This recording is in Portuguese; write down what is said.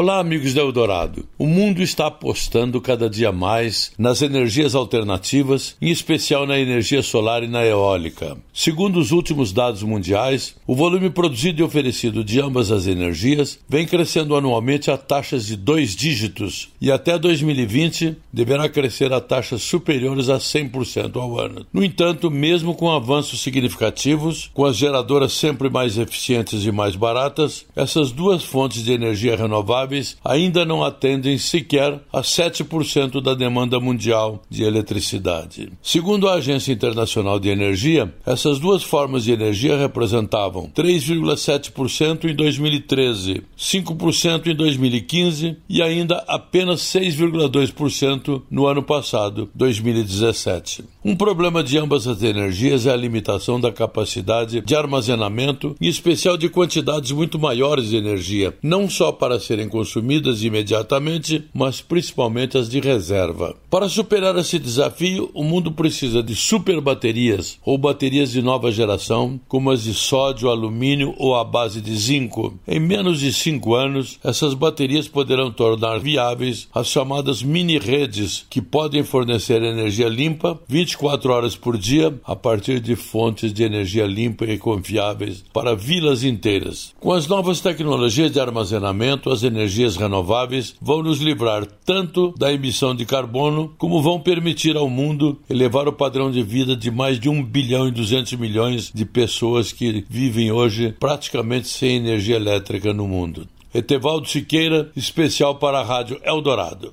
Olá, amigos da Eldorado. O mundo está apostando cada dia mais nas energias alternativas, em especial na energia solar e na eólica. Segundo os últimos dados mundiais, o volume produzido e oferecido de ambas as energias vem crescendo anualmente a taxas de dois dígitos e até 2020 deverá crescer a taxas superiores a 100% ao ano. No entanto, mesmo com avanços significativos, com as geradoras sempre mais eficientes e mais baratas, essas duas fontes de energia renovável renováveis ainda não atendem sequer a 7% da demanda mundial de eletricidade. Segundo a Agência Internacional de Energia, essas duas formas de energia representavam 3,7% em 2013, 5% em 2015 e ainda apenas 6,2% no ano passado, 2017. Um problema de ambas as energias é a limitação da capacidade de armazenamento, em especial de quantidades muito maiores de energia, não só para serem consumidas imediatamente, mas principalmente as de reserva. Para superar esse desafio, o mundo precisa de super baterias ou baterias de nova geração, como as de sódio, alumínio ou à base de zinco. Em menos de cinco anos, essas baterias poderão tornar viáveis as chamadas mini-redes, que podem fornecer energia limpa 24 horas por dia a partir de fontes de energia limpa e confiáveis para vilas inteiras. Com as novas tecnologias de armazenamento, as energias renováveis vão nos livrar tanto da emissão de carbono, como vão permitir ao mundo elevar o padrão de vida de mais de 1 bilhão e 200 milhões de pessoas que vivem hoje praticamente sem energia elétrica no mundo. Etevaldo Siqueira, especial para a Rádio Eldorado.